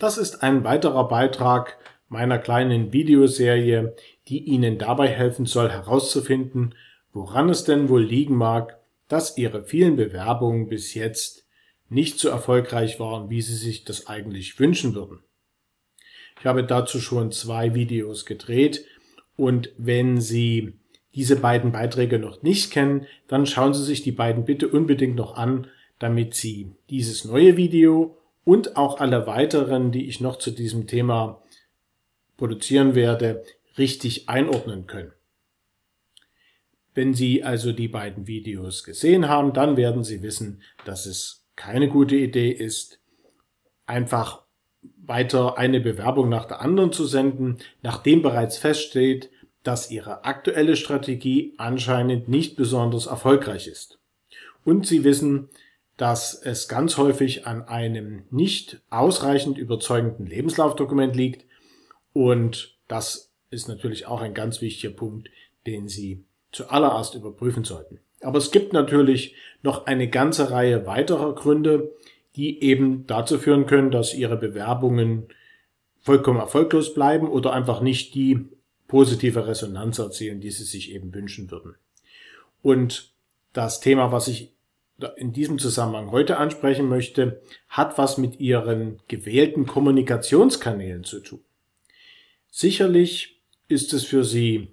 Das ist ein weiterer Beitrag meiner kleinen Videoserie, die Ihnen dabei helfen soll herauszufinden, woran es denn wohl liegen mag, dass Ihre vielen Bewerbungen bis jetzt nicht so erfolgreich waren, wie Sie sich das eigentlich wünschen würden. Ich habe dazu schon zwei Videos gedreht und wenn Sie diese beiden Beiträge noch nicht kennen, dann schauen Sie sich die beiden bitte unbedingt noch an, damit Sie dieses neue Video und auch alle weiteren, die ich noch zu diesem Thema produzieren werde, richtig einordnen können. Wenn Sie also die beiden Videos gesehen haben, dann werden Sie wissen, dass es keine gute Idee ist, einfach weiter eine Bewerbung nach der anderen zu senden, nachdem bereits feststeht, dass Ihre aktuelle Strategie anscheinend nicht besonders erfolgreich ist. Und Sie wissen, dass es ganz häufig an einem nicht ausreichend überzeugenden Lebenslaufdokument liegt. Und das ist natürlich auch ein ganz wichtiger Punkt, den Sie zuallererst überprüfen sollten. Aber es gibt natürlich noch eine ganze Reihe weiterer Gründe, die eben dazu führen können, dass Ihre Bewerbungen vollkommen erfolglos bleiben oder einfach nicht die positive Resonanz erzielen, die Sie sich eben wünschen würden. Und das Thema, was ich in diesem Zusammenhang heute ansprechen möchte, hat was mit Ihren gewählten Kommunikationskanälen zu tun. Sicherlich ist es für Sie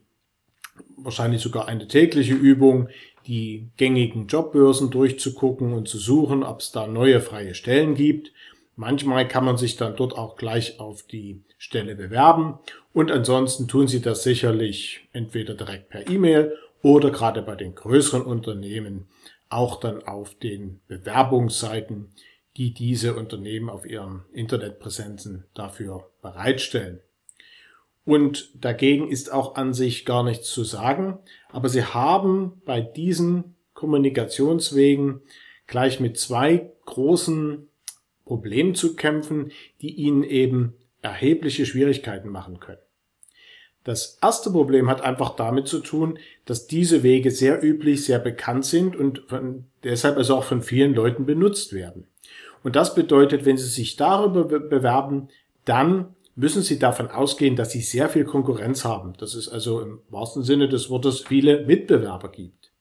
wahrscheinlich sogar eine tägliche Übung, die gängigen Jobbörsen durchzugucken und zu suchen, ob es da neue freie Stellen gibt. Manchmal kann man sich dann dort auch gleich auf die Stelle bewerben und ansonsten tun Sie das sicherlich entweder direkt per E-Mail oder gerade bei den größeren Unternehmen auch dann auf den Bewerbungsseiten, die diese Unternehmen auf ihren Internetpräsenzen dafür bereitstellen. Und dagegen ist auch an sich gar nichts zu sagen, aber sie haben bei diesen Kommunikationswegen gleich mit zwei großen Problemen zu kämpfen, die ihnen eben erhebliche Schwierigkeiten machen können. Das erste Problem hat einfach damit zu tun, dass diese Wege sehr üblich, sehr bekannt sind und von, deshalb also auch von vielen Leuten benutzt werden. Und das bedeutet, wenn Sie sich darüber bewerben, dann müssen Sie davon ausgehen, dass Sie sehr viel Konkurrenz haben. Dass es also im wahrsten Sinne des Wortes viele Mitbewerber gibt.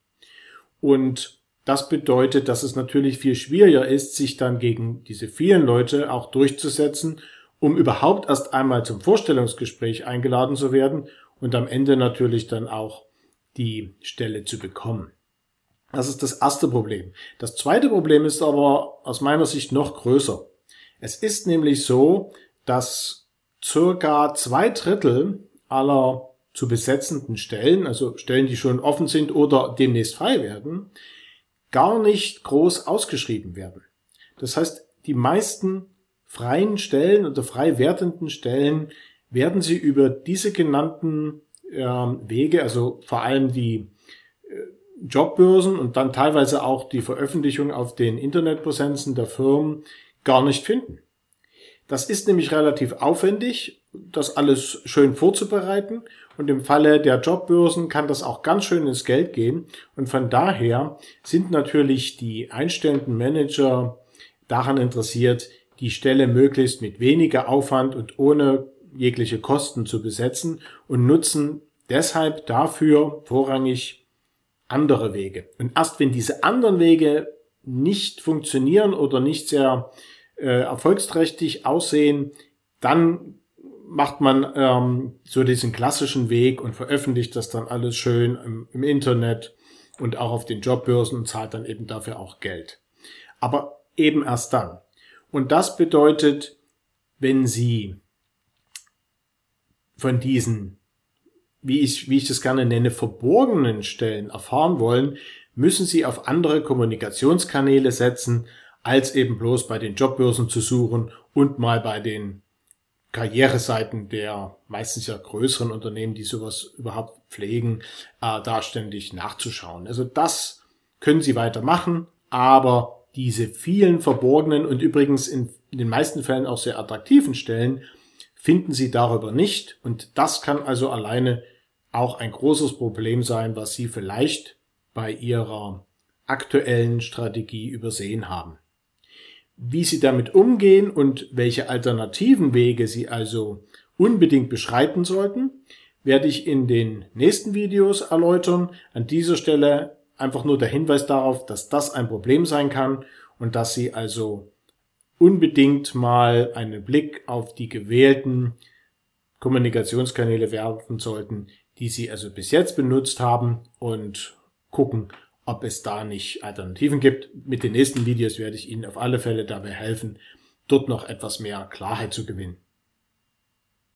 Und das bedeutet, dass es natürlich viel schwieriger ist, sich dann gegen diese vielen Leute auch durchzusetzen um überhaupt erst einmal zum Vorstellungsgespräch eingeladen zu werden und am Ende natürlich dann auch die Stelle zu bekommen. Das ist das erste Problem. Das zweite Problem ist aber aus meiner Sicht noch größer. Es ist nämlich so, dass circa zwei Drittel aller zu besetzenden Stellen, also Stellen, die schon offen sind oder demnächst frei werden, gar nicht groß ausgeschrieben werden. Das heißt, die meisten freien Stellen oder frei wertenden Stellen werden Sie über diese genannten äh, Wege, also vor allem die äh, Jobbörsen und dann teilweise auch die Veröffentlichung auf den Internetpräsenzen der Firmen gar nicht finden. Das ist nämlich relativ aufwendig, das alles schön vorzubereiten und im Falle der Jobbörsen kann das auch ganz schön ins Geld gehen und von daher sind natürlich die einstellenden Manager daran interessiert, die Stelle möglichst mit weniger Aufwand und ohne jegliche Kosten zu besetzen und nutzen deshalb dafür vorrangig andere Wege. Und erst wenn diese anderen Wege nicht funktionieren oder nicht sehr äh, erfolgsträchtig aussehen, dann macht man ähm, so diesen klassischen Weg und veröffentlicht das dann alles schön im, im Internet und auch auf den Jobbörsen und zahlt dann eben dafür auch Geld. Aber eben erst dann. Und das bedeutet, wenn Sie von diesen, wie ich, wie ich das gerne nenne, verborgenen Stellen erfahren wollen, müssen Sie auf andere Kommunikationskanäle setzen, als eben bloß bei den Jobbörsen zu suchen und mal bei den Karriereseiten der meistens ja größeren Unternehmen, die sowas überhaupt pflegen, äh, da ständig nachzuschauen. Also das können Sie weitermachen, aber diese vielen verborgenen und übrigens in den meisten Fällen auch sehr attraktiven Stellen finden Sie darüber nicht. Und das kann also alleine auch ein großes Problem sein, was Sie vielleicht bei Ihrer aktuellen Strategie übersehen haben. Wie Sie damit umgehen und welche alternativen Wege Sie also unbedingt beschreiten sollten, werde ich in den nächsten Videos erläutern. An dieser Stelle einfach nur der Hinweis darauf, dass das ein Problem sein kann und dass Sie also unbedingt mal einen Blick auf die gewählten Kommunikationskanäle werfen sollten, die Sie also bis jetzt benutzt haben und gucken, ob es da nicht Alternativen gibt. Mit den nächsten Videos werde ich Ihnen auf alle Fälle dabei helfen, dort noch etwas mehr Klarheit zu gewinnen.